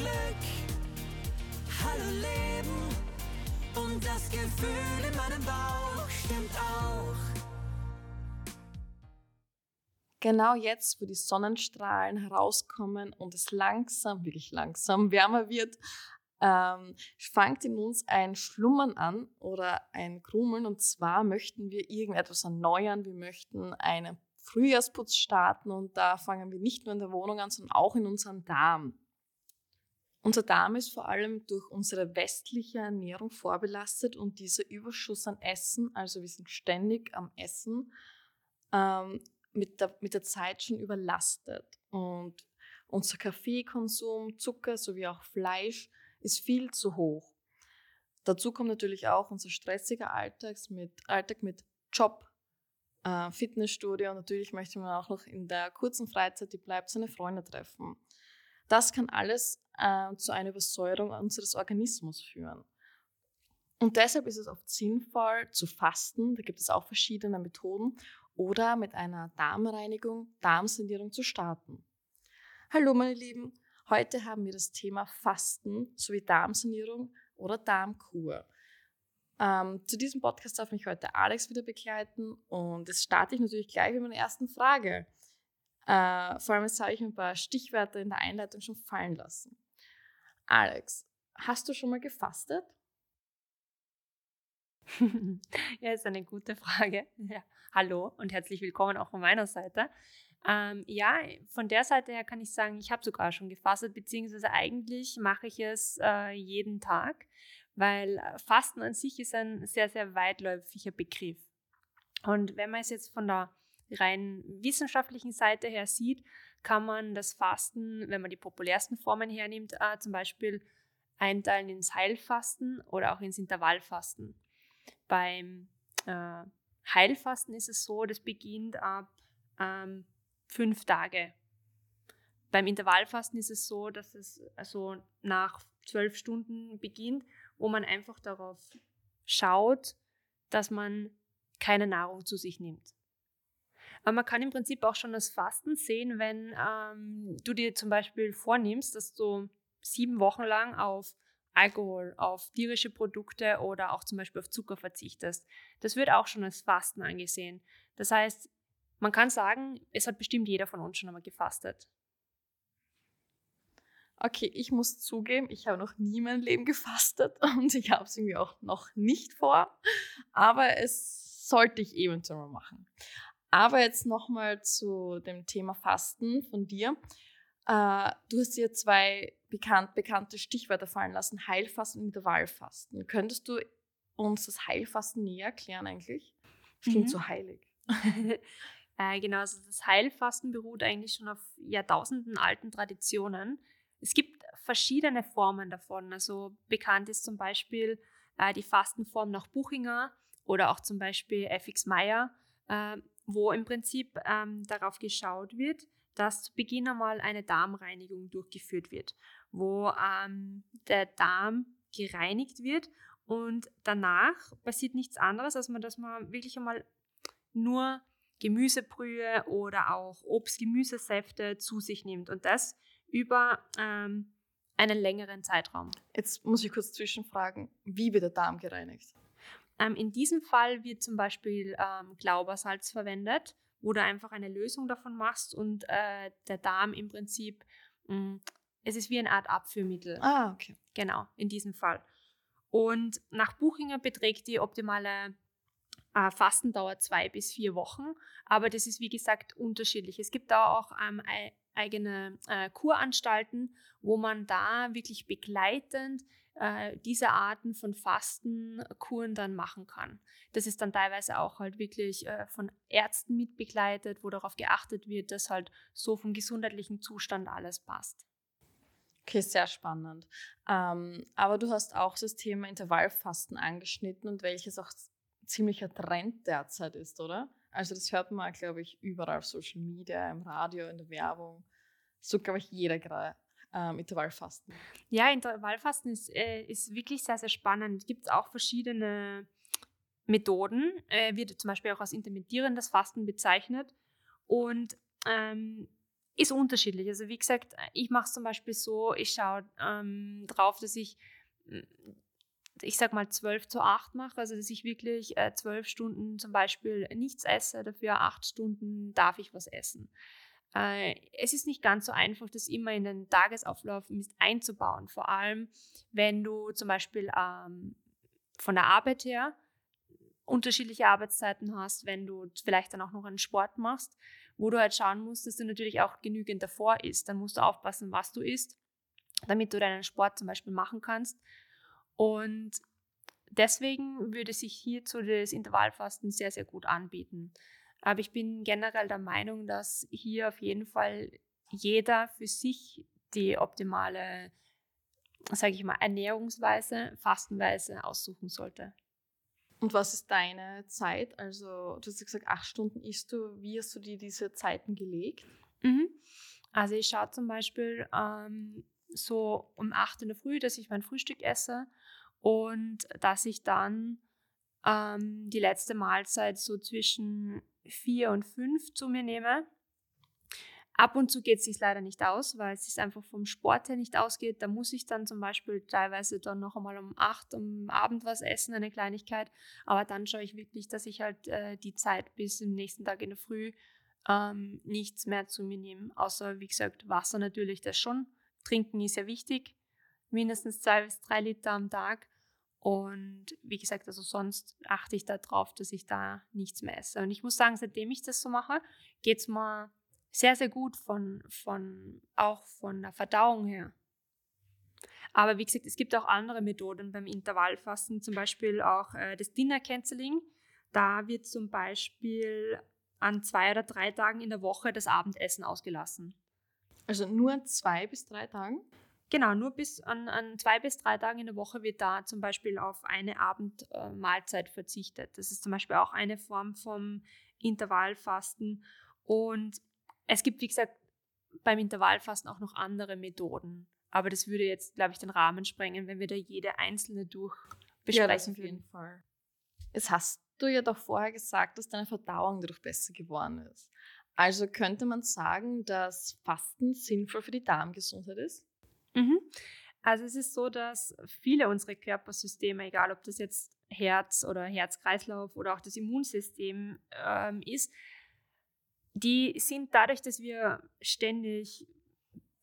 Glück. Hallo Leben und das Gefühl in meinem Bauch stimmt auch. Genau jetzt, wo die Sonnenstrahlen herauskommen und es langsam, wirklich langsam wärmer wird, ähm, fängt in uns ein Schlummern an oder ein Krummeln. Und zwar möchten wir irgendetwas erneuern. Wir möchten einen Frühjahrsputz starten und da fangen wir nicht nur in der Wohnung an, sondern auch in unserem Darm. Unser Darm ist vor allem durch unsere westliche Ernährung vorbelastet und dieser Überschuss an Essen, also wir sind ständig am Essen, ähm, mit, der, mit der Zeit schon überlastet. Und unser Kaffeekonsum, Zucker sowie auch Fleisch ist viel zu hoch. Dazu kommt natürlich auch unser stressiger Alltag mit, Alltag mit Job, äh, Fitnessstudio und natürlich möchte man auch noch in der kurzen Freizeit, die bleibt, seine Freunde treffen. Das kann alles äh, zu einer Übersäuerung unseres Organismus führen. Und deshalb ist es oft sinnvoll zu fasten, da gibt es auch verschiedene Methoden, oder mit einer Darmreinigung, Darmsanierung zu starten. Hallo meine Lieben, heute haben wir das Thema Fasten sowie Darmsanierung oder Darmkur. Ähm, zu diesem Podcast darf mich heute Alex wieder begleiten und das starte ich natürlich gleich mit meiner ersten Frage. Äh, vor allem jetzt habe ich ein paar Stichwörter in der Einleitung schon fallen lassen. Alex, hast du schon mal gefastet? ja, ist eine gute Frage. Ja. Hallo und herzlich willkommen auch von meiner Seite. Ähm, ja, von der Seite her kann ich sagen, ich habe sogar schon gefastet, beziehungsweise eigentlich mache ich es äh, jeden Tag weil äh, Fasten an sich ist ein sehr, sehr weitläufiger Begriff. Und wenn man es jetzt von der rein wissenschaftlichen Seite her sieht, kann man das Fasten, wenn man die populärsten Formen hernimmt, äh, zum Beispiel einteilen ins Heilfasten oder auch ins Intervallfasten. Beim äh, Heilfasten ist es so, das beginnt ab ähm, fünf Tage. Beim Intervallfasten ist es so, dass es also nach zwölf Stunden beginnt wo man einfach darauf schaut, dass man keine Nahrung zu sich nimmt. Aber man kann im Prinzip auch schon das Fasten sehen, wenn ähm, du dir zum Beispiel vornimmst, dass du sieben Wochen lang auf Alkohol, auf tierische Produkte oder auch zum Beispiel auf Zucker verzichtest. Das wird auch schon als Fasten angesehen. Das heißt, man kann sagen, es hat bestimmt jeder von uns schon einmal gefastet. Okay, ich muss zugeben, ich habe noch nie mein Leben gefastet und ich habe es irgendwie auch noch nicht vor, aber es sollte ich eventuell mal machen. Aber jetzt nochmal zu dem Thema Fasten von dir. Äh, du hast dir zwei bekannt, bekannte Stichwörter fallen lassen, Heilfasten und Intervallfasten. Könntest du uns das Heilfasten näher erklären eigentlich? Das klingt mhm. so heilig. äh, genau, also das Heilfasten beruht eigentlich schon auf Jahrtausenden alten Traditionen es gibt verschiedene Formen davon. Also bekannt ist zum Beispiel äh, die Fastenform nach Buchinger oder auch zum Beispiel FX Meyer, äh, wo im Prinzip ähm, darauf geschaut wird, dass zu Beginn einmal eine Darmreinigung durchgeführt wird, wo ähm, der Darm gereinigt wird und danach passiert nichts anderes, als man, dass man wirklich einmal nur Gemüsebrühe oder auch Obst-Gemüsesäfte zu sich nimmt. Und das über ähm, einen längeren Zeitraum. Jetzt muss ich kurz zwischenfragen, wie wird der Darm gereinigt? Ähm, in diesem Fall wird zum Beispiel ähm, Glaubersalz verwendet, wo du einfach eine Lösung davon machst und äh, der Darm im Prinzip, mh, mm, es ist wie eine Art Abführmittel. Ah, okay. Genau, in diesem Fall. Und nach Buchinger beträgt die optimale äh, Fastendauer zwei bis vier Wochen, aber das ist wie gesagt unterschiedlich. Es gibt da auch ähm, eigene äh, Kuranstalten, wo man da wirklich begleitend äh, diese Arten von Fastenkuren dann machen kann. Das ist dann teilweise auch halt wirklich äh, von Ärzten mitbegleitet, wo darauf geachtet wird, dass halt so vom gesundheitlichen Zustand alles passt. Okay, sehr spannend. Ähm, aber du hast auch das Thema Intervallfasten angeschnitten und welches auch ziemlicher Trend derzeit ist, oder? Also das hört man, glaube ich, überall auf Social Media, im Radio, in der Werbung. So, glaube ich, jeder gerade ähm, Intervallfasten. Ja, Intervallfasten ist, äh, ist wirklich sehr, sehr spannend. Es gibt auch verschiedene Methoden, äh, wird zum Beispiel auch als intermittierendes Fasten bezeichnet. Und ähm, ist unterschiedlich. Also wie gesagt, ich mache es zum Beispiel so, ich schaue ähm, drauf, dass ich, hm, ich sag mal, 12 zu 8 mache, also dass ich wirklich äh, 12 Stunden zum Beispiel nichts esse, dafür 8 Stunden darf ich was essen. Äh, es ist nicht ganz so einfach, das immer in den Tagesauflauf einzubauen, vor allem wenn du zum Beispiel ähm, von der Arbeit her unterschiedliche Arbeitszeiten hast, wenn du vielleicht dann auch noch einen Sport machst, wo du halt schauen musst, dass du natürlich auch genügend davor isst. Dann musst du aufpassen, was du isst, damit du deinen Sport zum Beispiel machen kannst. Und deswegen würde sich hierzu das Intervallfasten sehr, sehr gut anbieten. Aber ich bin generell der Meinung, dass hier auf jeden Fall jeder für sich die optimale, sage ich mal, Ernährungsweise, Fastenweise aussuchen sollte. Und was ist deine Zeit? Also, du hast gesagt, acht Stunden isst du. Wie hast du dir diese Zeiten gelegt? Mhm. Also, ich schaue zum Beispiel ähm, so um acht in der Früh, dass ich mein Frühstück esse und dass ich dann ähm, die letzte Mahlzeit so zwischen vier und fünf zu mir nehme. Ab und zu geht es sich leider nicht aus, weil es sich einfach vom Sport her nicht ausgeht. Da muss ich dann zum Beispiel teilweise dann noch einmal um acht am Abend was essen, eine Kleinigkeit. Aber dann schaue ich wirklich, dass ich halt äh, die Zeit bis zum nächsten Tag in der Früh ähm, nichts mehr zu mir nehme. Außer, wie gesagt, Wasser natürlich, das schon. Trinken ist ja wichtig. Mindestens zwei bis drei Liter am Tag. Und wie gesagt, also sonst achte ich darauf, dass ich da nichts mehr esse. Und ich muss sagen, seitdem ich das so mache, geht es mir sehr, sehr gut von, von, auch von der Verdauung her. Aber wie gesagt, es gibt auch andere Methoden beim Intervallfasten, zum Beispiel auch äh, das Dinner Canceling. Da wird zum Beispiel an zwei oder drei Tagen in der Woche das Abendessen ausgelassen. Also nur an zwei bis drei Tagen? Genau, nur bis an, an zwei bis drei Tagen in der Woche wird da zum Beispiel auf eine Abendmahlzeit äh, verzichtet. Das ist zum Beispiel auch eine Form vom Intervallfasten. Und es gibt, wie gesagt, beim Intervallfasten auch noch andere Methoden. Aber das würde jetzt, glaube ich, den Rahmen sprengen, wenn wir da jede einzelne durch besprechen ja, auf jeden Fall. Jetzt hast du ja doch vorher gesagt, dass deine Verdauung dadurch besser geworden ist. Also könnte man sagen, dass Fasten sinnvoll für die Darmgesundheit ist? Mhm. Also es ist so, dass viele unserer Körpersysteme, egal ob das jetzt Herz oder Herzkreislauf oder auch das Immunsystem ähm, ist, die sind dadurch, dass wir ständig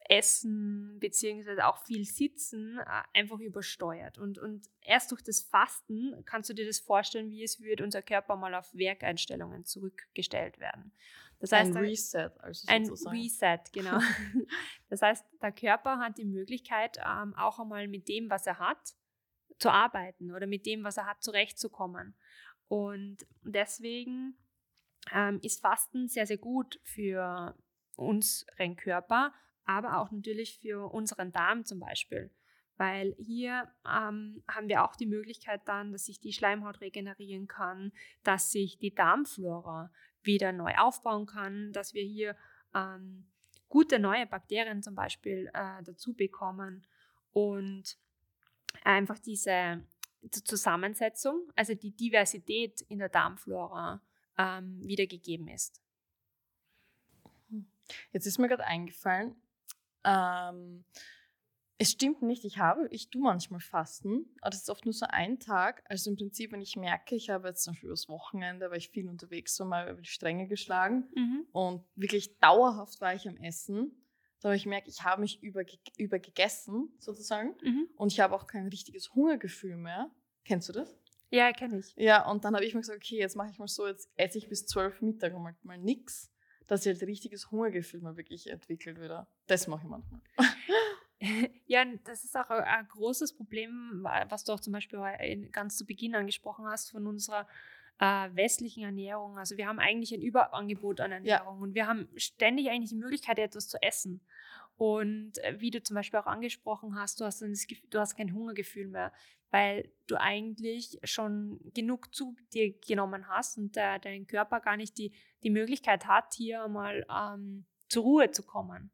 essen beziehungsweise auch viel sitzen, einfach übersteuert. Und, und erst durch das Fasten kannst du dir das vorstellen, wie es würde unser Körper mal auf Werkeinstellungen zurückgestellt werden. Das heißt, ein Reset, also ein Reset, genau. das heißt, der Körper hat die Möglichkeit, ähm, auch einmal mit dem, was er hat, zu arbeiten oder mit dem, was er hat, zurechtzukommen. Und deswegen ähm, ist Fasten sehr, sehr gut für unseren Körper, aber auch natürlich für unseren Darm zum Beispiel. Weil hier ähm, haben wir auch die Möglichkeit dann, dass sich die Schleimhaut regenerieren kann, dass sich die Darmflora wieder neu aufbauen kann, dass wir hier ähm, gute neue Bakterien zum Beispiel äh, dazu bekommen und einfach diese Zusammensetzung, also die Diversität in der Darmflora ähm, wiedergegeben ist. Jetzt ist mir gerade eingefallen, ähm, es stimmt nicht, ich habe, ich tue manchmal Fasten, aber das ist oft nur so ein Tag. Also im Prinzip, wenn ich merke, ich habe jetzt zum Beispiel übers Wochenende, weil ich viel unterwegs so mal über die Stränge geschlagen mhm. und wirklich dauerhaft war ich am Essen, da habe ich merke, ich habe mich über, übergegessen sozusagen mhm. und ich habe auch kein richtiges Hungergefühl mehr. Kennst du das? Ja, kenne ich. Ja, und dann habe ich mir gesagt, okay, jetzt mache ich mal so, jetzt esse ich bis zwölf Mittag und mal, mal nix, dass ich halt richtiges Hungergefühl mal wirklich entwickelt wieder. Das mache ich manchmal. Ja, das ist auch ein großes Problem, was du auch zum Beispiel ganz zu Beginn angesprochen hast von unserer äh, westlichen Ernährung. Also wir haben eigentlich ein Überangebot an Ernährung ja. und wir haben ständig eigentlich die Möglichkeit, etwas zu essen. Und äh, wie du zum Beispiel auch angesprochen hast, du hast, Gefühl, du hast kein Hungergefühl mehr, weil du eigentlich schon genug zu dir genommen hast und äh, dein Körper gar nicht die, die Möglichkeit hat, hier mal ähm, zur Ruhe zu kommen.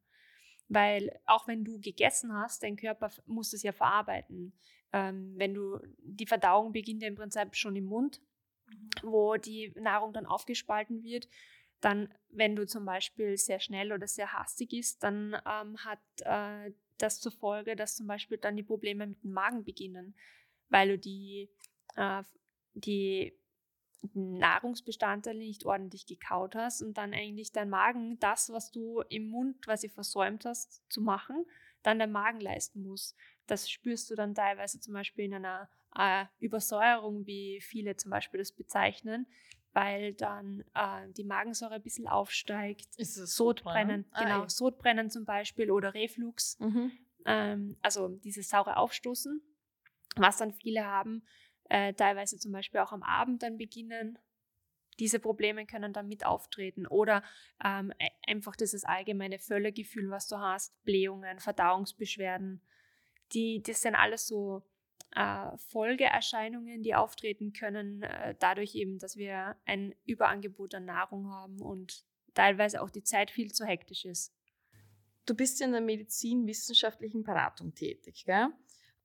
Weil auch wenn du gegessen hast, dein Körper muss es ja verarbeiten. Ähm, wenn du, die Verdauung beginnt ja im Prinzip schon im Mund, mhm. wo die Nahrung dann aufgespalten wird. Dann, wenn du zum Beispiel sehr schnell oder sehr hastig isst, dann ähm, hat äh, das zur Folge, dass zum Beispiel dann die Probleme mit dem Magen beginnen, weil du die, äh, die Nahrungsbestandteile nicht ordentlich gekaut hast und dann eigentlich dein Magen das, was du im Mund quasi versäumt hast zu machen, dann dein Magen leisten muss. Das spürst du dann teilweise zum Beispiel in einer äh, Übersäuerung, wie viele zum Beispiel das bezeichnen, weil dann äh, die Magensäure ein bisschen aufsteigt. Ist es Sodbrennen, Ah, genau, ja. Sodbrennen zum Beispiel oder Reflux, Mhm. ähm, also dieses saure Aufstoßen, was dann viele haben, äh, teilweise zum Beispiel auch am Abend dann beginnen. Diese Probleme können dann mit auftreten oder ähm, e- einfach dieses allgemeine Völlegefühl, was du hast, Blähungen, Verdauungsbeschwerden, die, das sind alles so äh, Folgeerscheinungen, die auftreten können, äh, dadurch eben, dass wir ein Überangebot an Nahrung haben und teilweise auch die Zeit viel zu hektisch ist. Du bist in der medizinwissenschaftlichen Beratung tätig, gell?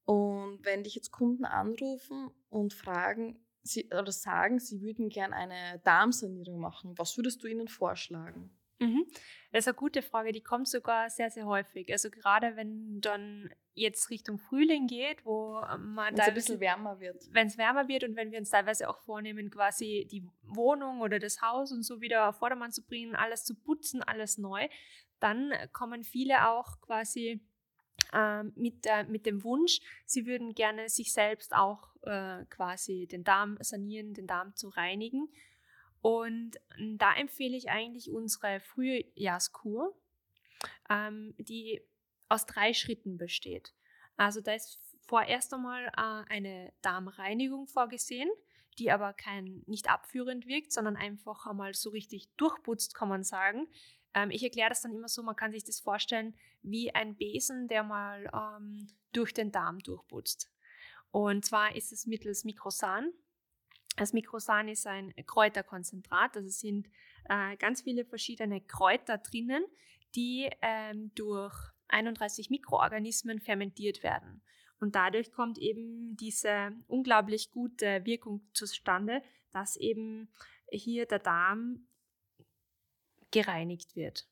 Und wenn dich jetzt Kunden anrufen und fragen sie, oder sagen, sie würden gern eine Darmsanierung machen, was würdest du ihnen vorschlagen? Mhm. Das ist eine gute Frage, die kommt sogar sehr, sehr häufig. Also gerade wenn dann jetzt Richtung Frühling geht, wo man Wenn es ein bisschen wärmer wird. wenn es wärmer wird und wenn wir uns teilweise auch vornehmen, quasi die Wohnung oder das Haus und so wieder auf Vordermann zu bringen, alles zu putzen, alles neu, dann kommen viele auch quasi ähm, mit, der, mit dem Wunsch, sie würden gerne sich selbst auch äh, quasi den Darm sanieren, den Darm zu reinigen. Und da empfehle ich eigentlich unsere Frühjahrskur, ähm, die aus drei Schritten besteht. Also da ist vorerst einmal äh, eine Darmreinigung vorgesehen, die aber kein, nicht abführend wirkt, sondern einfach einmal so richtig durchputzt, kann man sagen. Ähm, ich erkläre das dann immer so, man kann sich das vorstellen wie ein Besen, der mal ähm, durch den Darm durchputzt. Und zwar ist es mittels Mikrosan. Das Mikrosan ist ein Kräuterkonzentrat, also sind äh, ganz viele verschiedene Kräuter drinnen, die ähm, durch 31 Mikroorganismen fermentiert werden. Und dadurch kommt eben diese unglaublich gute Wirkung zustande, dass eben hier der Darm gereinigt wird.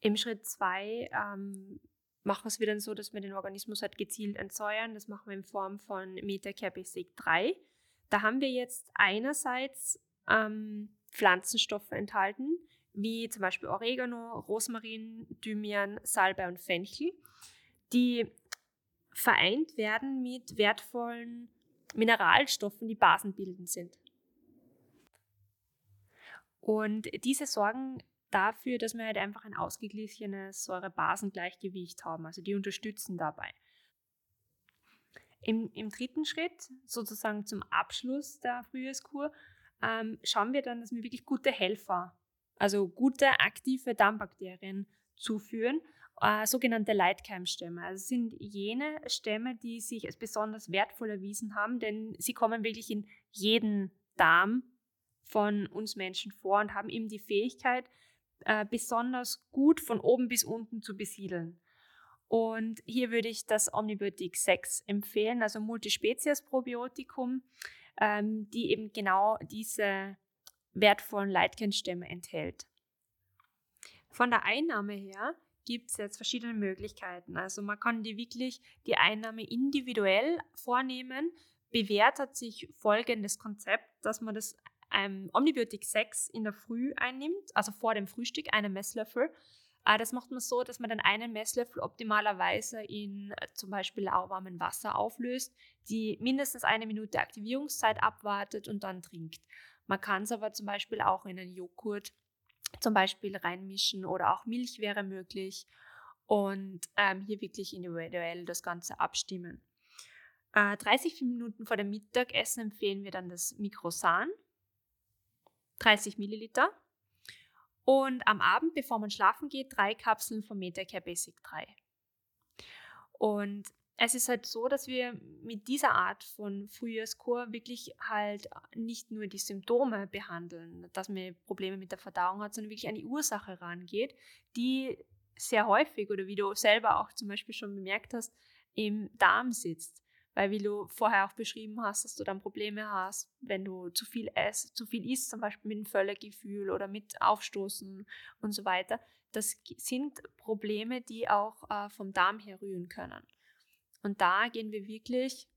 Im Schritt 2 ähm, machen wir es wieder so, dass wir den Organismus halt gezielt entsäuern. Das machen wir in Form von Metakerbisig 3. Da haben wir jetzt einerseits ähm, Pflanzenstoffe enthalten, wie zum Beispiel Oregano, Rosmarin, Thymian, Salbei und Fenchel, die vereint werden mit wertvollen Mineralstoffen, die basenbildend sind. Und diese sorgen dafür, dass wir halt einfach ein ausgeglichenes Säure-Basen-Gleichgewicht haben. Also die unterstützen dabei. Im, Im dritten Schritt, sozusagen zum Abschluss der Frühjahrskur, ähm, schauen wir dann, dass wir wirklich gute Helfer, also gute aktive Darmbakterien zuführen, äh, sogenannte Leitkeimstämme. Also sind jene Stämme, die sich als besonders wertvoll erwiesen haben, denn sie kommen wirklich in jeden Darm von uns Menschen vor und haben eben die Fähigkeit, äh, besonders gut von oben bis unten zu besiedeln. Und hier würde ich das Omnibiotik 6 empfehlen, also Multispezies-Probiotikum, ähm, die eben genau diese wertvollen Leitkernstämme enthält. Von der Einnahme her gibt es jetzt verschiedene Möglichkeiten. Also man kann die wirklich die Einnahme individuell vornehmen. Bewährt hat sich folgendes Konzept, dass man das ähm, Omnibiotik 6 in der Früh einnimmt, also vor dem Frühstück, einen Messlöffel. Äh, das macht man so, dass man dann einen Messlöffel optimalerweise in äh, zum Beispiel lauwarmem Wasser auflöst, die mindestens eine Minute Aktivierungszeit abwartet und dann trinkt. Man kann es aber zum Beispiel auch in einen Joghurt zum Beispiel reinmischen oder auch Milch wäre möglich und ähm, hier wirklich individuell das Ganze abstimmen. Äh, 30 Minuten vor dem Mittagessen empfehlen wir dann das Mikrosan, 30 Milliliter. Und am Abend, bevor man schlafen geht, drei Kapseln von Metacare Basic 3. Und es ist halt so, dass wir mit dieser Art von Frühjahrskur wirklich halt nicht nur die Symptome behandeln, dass man Probleme mit der Verdauung hat, sondern wirklich an die Ursache rangeht, die sehr häufig oder wie du selber auch zum Beispiel schon bemerkt hast, im Darm sitzt. Weil wie du vorher auch beschrieben hast, dass du dann Probleme hast, wenn du zu viel isst, zu viel isst, zum Beispiel mit dem Völlegefühl oder mit Aufstoßen und so weiter. Das sind Probleme, die auch äh, vom Darm her rühren können. Und da gehen wir wirklich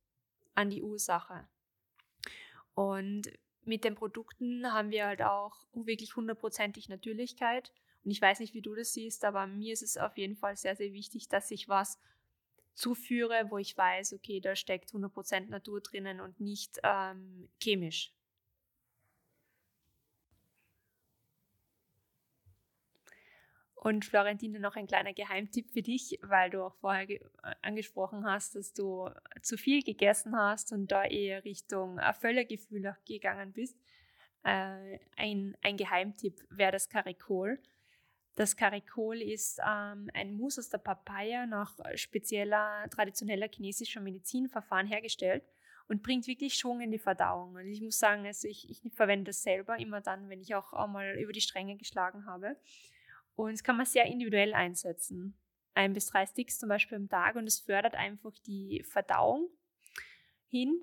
an die Ursache. Und mit den Produkten haben wir halt auch wirklich hundertprozentig Natürlichkeit. Und ich weiß nicht, wie du das siehst, aber mir ist es auf jeden Fall sehr, sehr wichtig, dass ich was zuführe, wo ich weiß, okay, da steckt 100% Natur drinnen und nicht ähm, chemisch. Und Florentine, noch ein kleiner Geheimtipp für dich, weil du auch vorher äh, angesprochen hast, dass du zu viel gegessen hast und da eher Richtung Völlergefühl gegangen bist. Äh, ein, ein Geheimtipp wäre das Karikol. Das Karikol ist ähm, ein Mousse aus der Papaya nach spezieller traditioneller chinesischer Medizinverfahren hergestellt und bringt wirklich Schwung in die Verdauung. Und ich muss sagen, also ich, ich verwende das selber immer dann, wenn ich auch, auch mal über die Stränge geschlagen habe. Und es kann man sehr individuell einsetzen. Ein bis drei Sticks zum Beispiel am Tag und es fördert einfach die Verdauung hin.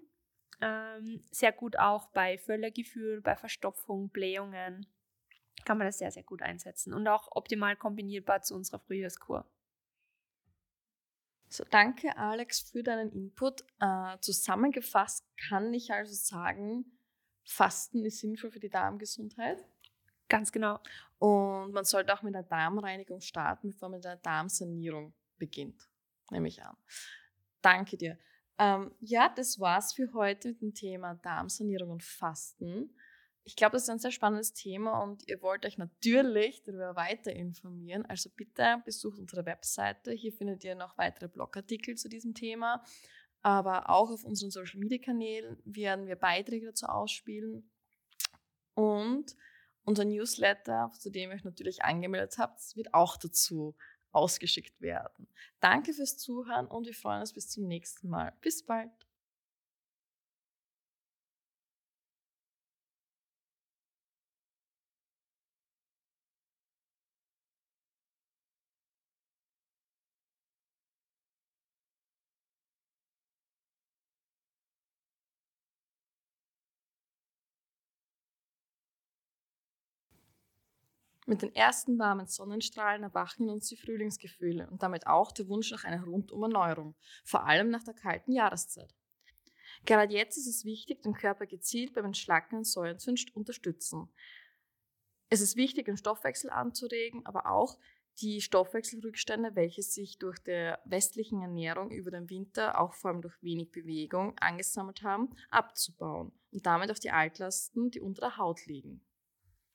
Ähm, sehr gut auch bei Völlergefühl, bei Verstopfung, Blähungen kann man das sehr, sehr gut einsetzen und auch optimal kombinierbar zu unserer Frühjahrskur. So, danke Alex für deinen Input. Äh, zusammengefasst kann ich also sagen, Fasten ist sinnvoll für die Darmgesundheit. Ganz genau. Und man sollte auch mit der Darmreinigung starten, bevor man mit der Darmsanierung beginnt. Nehme ich an. Danke dir. Ähm, ja, das war's für heute mit dem Thema Darmsanierung und Fasten. Ich glaube, das ist ein sehr spannendes Thema und ihr wollt euch natürlich darüber weiter informieren. Also bitte besucht unsere Webseite. Hier findet ihr noch weitere Blogartikel zu diesem Thema. Aber auch auf unseren Social Media Kanälen werden wir Beiträge dazu ausspielen. Und unser Newsletter, zu dem ihr euch natürlich angemeldet habt, wird auch dazu ausgeschickt werden. Danke fürs Zuhören und wir freuen uns bis zum nächsten Mal. Bis bald. Mit den ersten warmen Sonnenstrahlen erwachen in uns die Frühlingsgefühle und damit auch der Wunsch nach einer Rundumerneuerung, vor allem nach der kalten Jahreszeit. Gerade jetzt ist es wichtig, den Körper gezielt beim Entschlacken und Säuren zu unterstützen. Es ist wichtig, den Stoffwechsel anzuregen, aber auch die Stoffwechselrückstände, welche sich durch die westlichen Ernährung über den Winter, auch vor allem durch wenig Bewegung, angesammelt haben, abzubauen und damit auch die Altlasten, die unter der Haut liegen.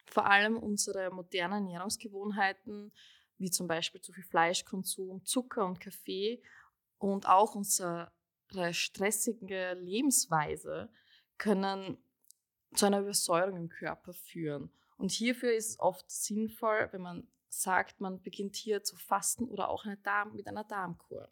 Vor allem unsere modernen Ernährungsgewohnheiten, wie zum Beispiel zu viel Fleischkonsum, Zucker und Kaffee und auch unsere stressige Lebensweise können zu einer Übersäuerung im Körper führen. Und hierfür ist es oft sinnvoll, wenn man sagt, man beginnt hier zu fasten oder auch eine Darm mit einer Darmkur.